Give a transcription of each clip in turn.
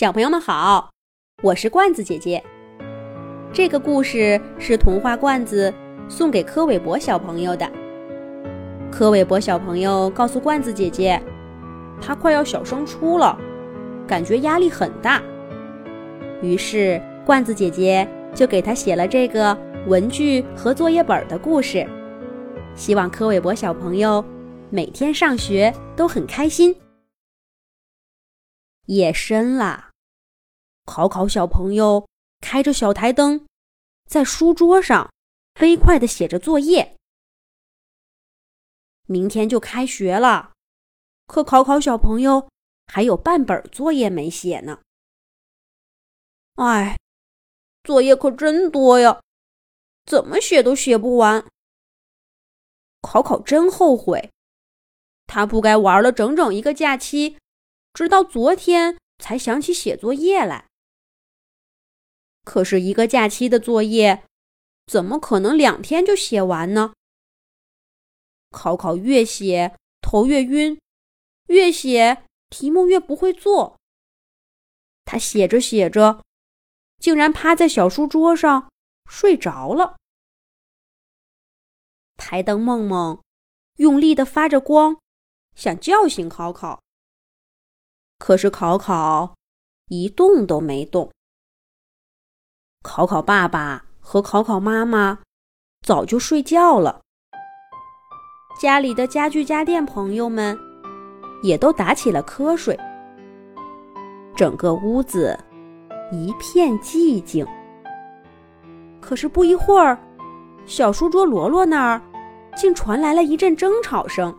小朋友们好，我是罐子姐姐。这个故事是童话罐子送给柯伟博小朋友的。柯伟博小朋友告诉罐子姐姐，他快要小升初了，感觉压力很大。于是罐子姐姐就给他写了这个文具和作业本的故事，希望柯伟博小朋友每天上学都很开心。夜深了。考考小朋友开着小台灯，在书桌上飞快地写着作业。明天就开学了，可考考小朋友还有半本作业没写呢。哎，作业可真多呀，怎么写都写不完。考考真后悔，他不该玩了整整一个假期，直到昨天才想起写作业来。可是，一个假期的作业，怎么可能两天就写完呢？考考越写头越晕，越写题目越不会做。他写着写着，竟然趴在小书桌上睡着了。台灯梦梦用力的发着光，想叫醒考考，可是考考一动都没动。考考爸爸和考考妈妈早就睡觉了，家里的家具家电朋友们也都打起了瞌睡，整个屋子一片寂静。可是不一会儿，小书桌罗罗那儿竟传来了一阵争吵声：“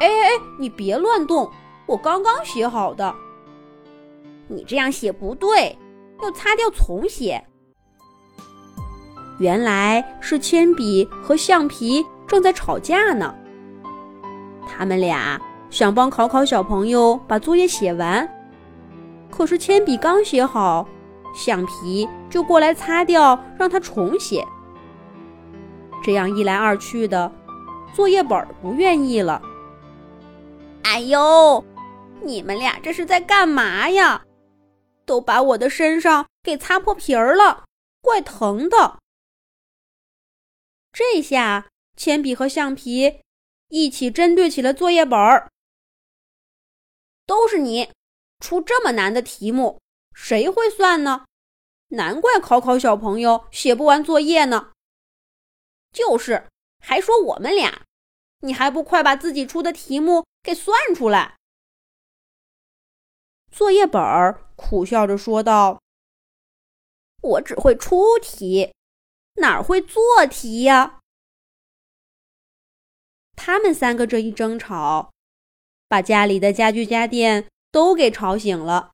哎哎哎，你别乱动，我刚刚写好的，你这样写不对。”要擦掉重写。原来是铅笔和橡皮正在吵架呢。他们俩想帮考考小朋友把作业写完，可是铅笔刚写好，橡皮就过来擦掉，让他重写。这样一来二去的，作业本不愿意了。哎呦，你们俩这是在干嘛呀？都把我的身上给擦破皮儿了，怪疼的。这下铅笔和橡皮一起针对起了作业本儿。都是你出这么难的题目，谁会算呢？难怪考考小朋友写不完作业呢。就是，还说我们俩，你还不快把自己出的题目给算出来？作业本儿。苦笑着说道：“我只会出题，哪会做题呀？”他们三个这一争吵，把家里的家具家电都给吵醒了。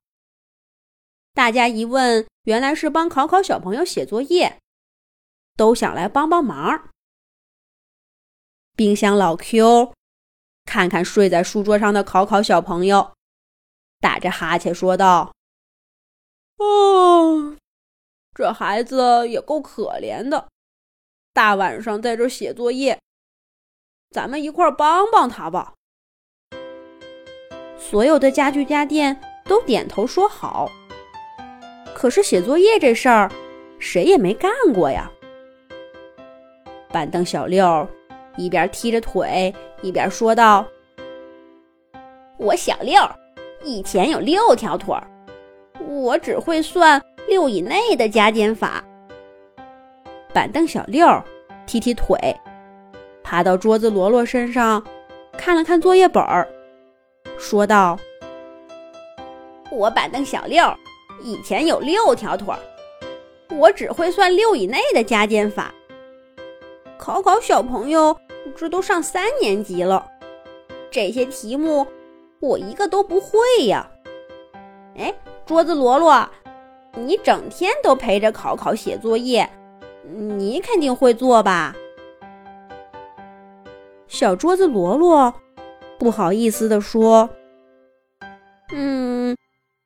大家一问，原来是帮考考小朋友写作业，都想来帮帮忙。冰箱老 Q 看看睡在书桌上的考考小朋友，打着哈欠说道。哦，这孩子也够可怜的，大晚上在这写作业，咱们一块帮帮他吧。所有的家具家电都点头说好。可是写作业这事儿，谁也没干过呀。板凳小六一边踢着腿，一边说道：“我小六以前有六条腿儿。”我只会算六以内的加减法。板凳小六踢踢腿，爬到桌子罗罗身上，看了看作业本儿，说道：“我板凳小六以前有六条腿儿，我只会算六以内的加减法。考考小朋友，这都上三年级了，这些题目我一个都不会呀。”哎。桌子罗罗，你整天都陪着考考写作业，你肯定会做吧？小桌子罗罗不好意思地说：“嗯，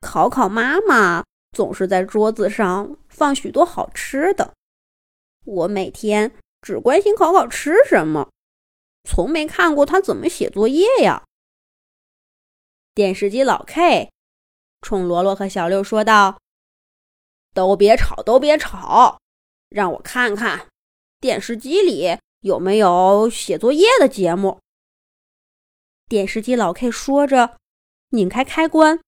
考考妈妈总是在桌子上放许多好吃的，我每天只关心考考吃什么，从没看过他怎么写作业呀。”电视机老 K。冲罗罗和小六说道：“都别吵，都别吵，让我看看电视机里有没有写作业的节目。”电视机老 K 说着，拧开开关，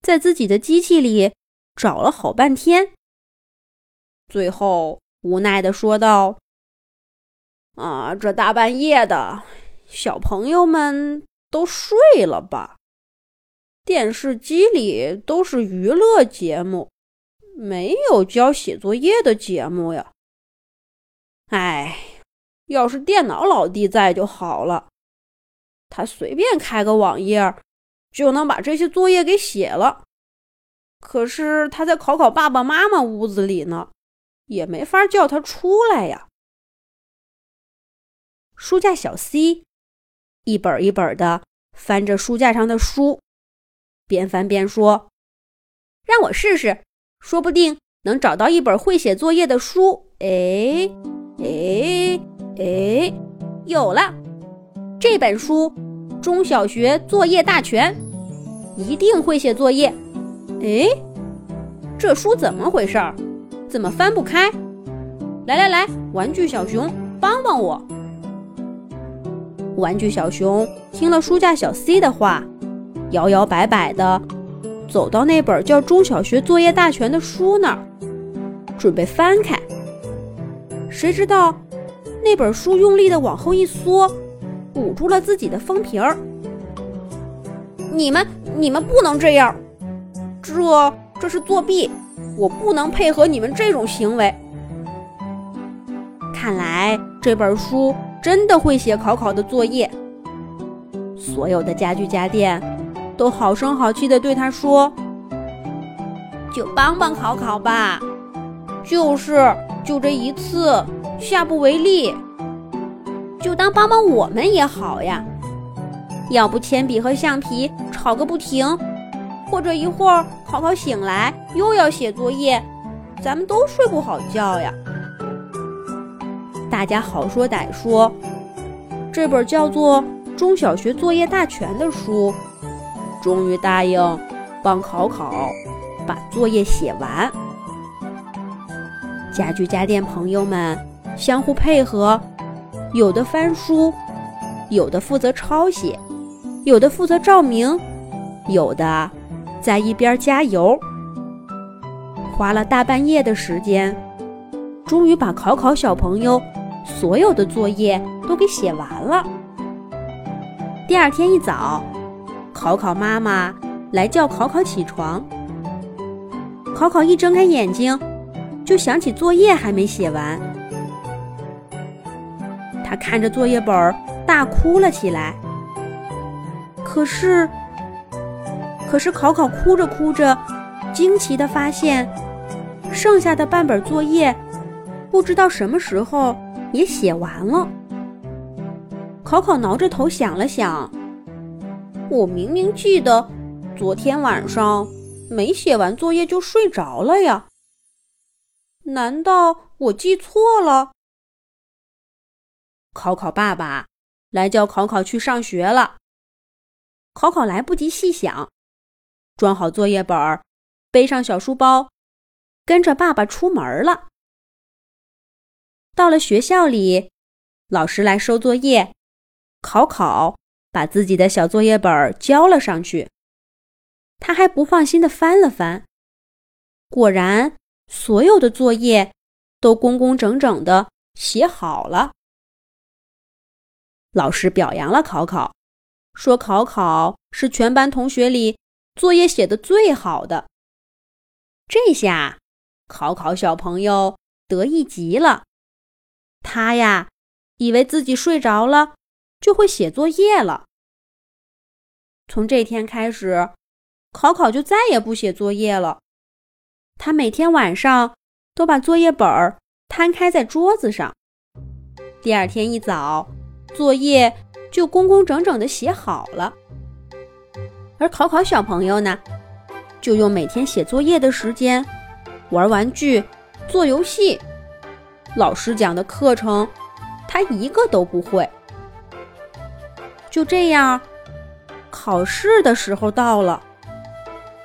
在自己的机器里找了好半天，最后无奈的说道：“啊，这大半夜的，小朋友们都睡了吧？电视机里都是娱乐节目，没有教写作业的节目呀。哎，要是电脑老弟在就好了。”他随便开个网页，就能把这些作业给写了。可是他在考考爸爸妈妈屋子里呢，也没法叫他出来呀。书架小 C 一本一本的翻着书架上的书，边翻边说：“让我试试，说不定能找到一本会写作业的书。”哎哎哎，有了！这本书《中小学作业大全》，一定会写作业。哎，这书怎么回事儿？怎么翻不开？来来来，玩具小熊，帮帮我！玩具小熊听了书架小 C 的话，摇摇摆摆的走到那本叫《中小学作业大全》的书那儿，准备翻开。谁知道那本书用力的往后一缩。捂住了自己的封皮儿。你们，你们不能这样，这这是作弊，我不能配合你们这种行为。看来这本书真的会写考考的作业。所有的家具家电都好声好气的对他说：“就帮帮考考吧，就是就这一次，下不为例。”就当帮帮我们也好呀，要不铅笔和橡皮吵个不停，或者一会儿考考醒来又要写作业，咱们都睡不好觉呀。大家好说歹说，这本叫做《中小学作业大全》的书，终于答应帮考考把作业写完。家具家电朋友们相互配合。有的翻书，有的负责抄写，有的负责照明，有的在一边加油。花了大半夜的时间，终于把考考小朋友所有的作业都给写完了。第二天一早，考考妈妈来叫考考起床。考考一睁开眼睛，就想起作业还没写完。他看着作业本，大哭了起来。可是，可是考考哭着哭着，惊奇的发现，剩下的半本作业，不知道什么时候也写完了。考考挠着头想了想，我明明记得昨天晚上没写完作业就睡着了呀，难道我记错了？考考爸爸来叫考考去上学了。考考来不及细想，装好作业本儿，背上小书包，跟着爸爸出门了。到了学校里，老师来收作业，考考把自己的小作业本交了上去。他还不放心的翻了翻，果然所有的作业都工工整整的写好了。老师表扬了考考，说考考是全班同学里作业写的最好的。这下，考考小朋友得意极了。他呀，以为自己睡着了就会写作业了。从这天开始，考考就再也不写作业了。他每天晚上都把作业本摊开在桌子上，第二天一早。作业就工工整整的写好了，而考考小朋友呢，就用每天写作业的时间玩玩具、做游戏。老师讲的课程，他一个都不会。就这样，考试的时候到了，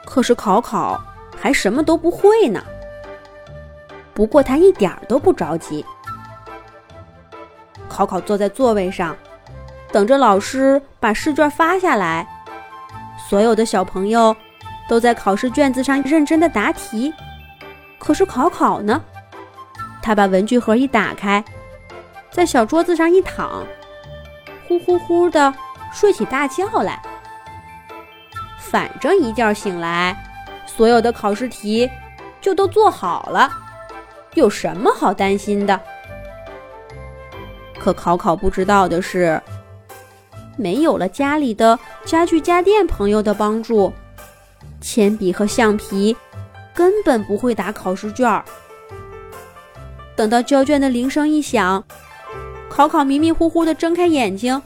可是考考还什么都不会呢。不过他一点儿都不着急。考考坐在座位上，等着老师把试卷发下来。所有的小朋友都在考试卷子上认真的答题。可是考考呢？他把文具盒一打开，在小桌子上一躺，呼呼呼的睡起大觉来。反正一觉醒来，所有的考试题就都做好了，有什么好担心的？可考考不知道的是，没有了家里的家具家电朋友的帮助，铅笔和橡皮。根本不会打考试卷儿。等到交卷的铃声一响，考考迷迷糊糊的睁开眼睛，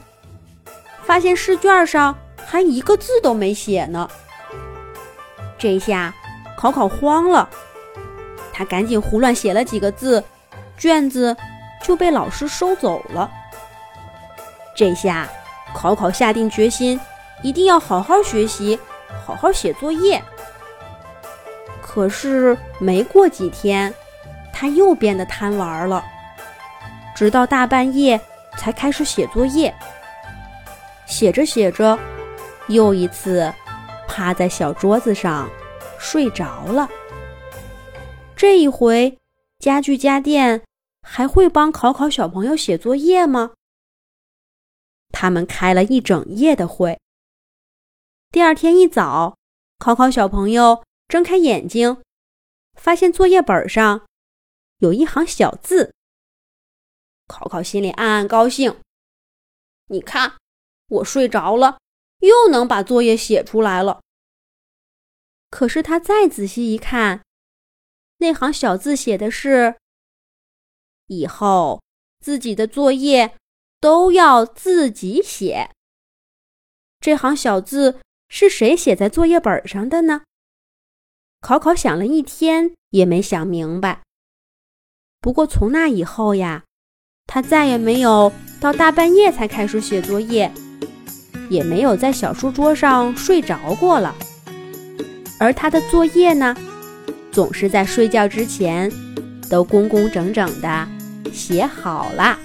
发现试卷上还一个字都没写呢。这下考考慌了，他赶紧胡乱写了几个字，卷子就被老师收走了。这下考考下定决心，一定要好好学习，好好写作业。可是没过几天，他又变得贪玩了，直到大半夜才开始写作业。写着写着，又一次趴在小桌子上睡着了。这一回，家具家电还会帮考考小朋友写作业吗？他们开了一整夜的会。第二天一早，考考小朋友。睁开眼睛，发现作业本上有一行小字。考考心里暗暗高兴。你看，我睡着了，又能把作业写出来了。可是他再仔细一看，那行小字写的是：“以后自己的作业都要自己写。”这行小字是谁写在作业本上的呢？考考想了一天也没想明白。不过从那以后呀，他再也没有到大半夜才开始写作业，也没有在小书桌上睡着过了。而他的作业呢，总是在睡觉之前都工工整整的写好了。